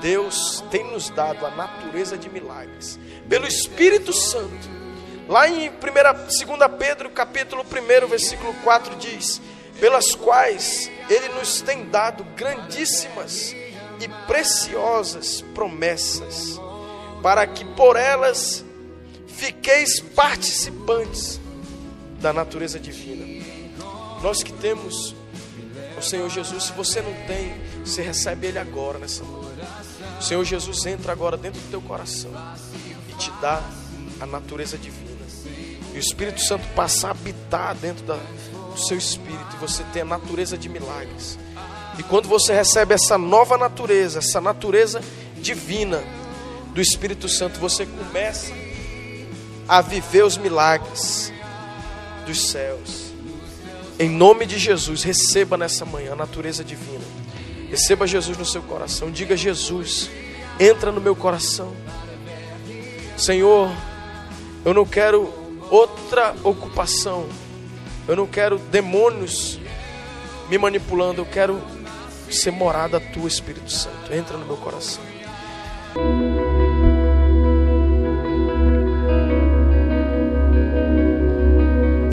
Deus tem nos dado a natureza de milagres. Pelo Espírito Santo. Lá em 1, 2 Pedro, capítulo 1, versículo 4 diz: "Pelas quais ele nos tem dado grandíssimas e preciosas promessas, para que por elas fiqueis participantes da natureza divina." Nós que temos o Senhor Jesus, se você não tem, você recebe Ele agora nessa manhã. O Senhor Jesus entra agora dentro do teu coração e te dá a natureza divina. E o Espírito Santo passa a habitar dentro da, do seu espírito e você tem a natureza de milagres. E quando você recebe essa nova natureza, essa natureza divina do Espírito Santo, você começa a viver os milagres dos céus. Em nome de Jesus, receba nessa manhã a natureza divina. Receba Jesus no seu coração. Diga: Jesus, entra no meu coração. Senhor, eu não quero outra ocupação. Eu não quero demônios me manipulando. Eu quero ser morada tua, Espírito Santo. Entra no meu coração.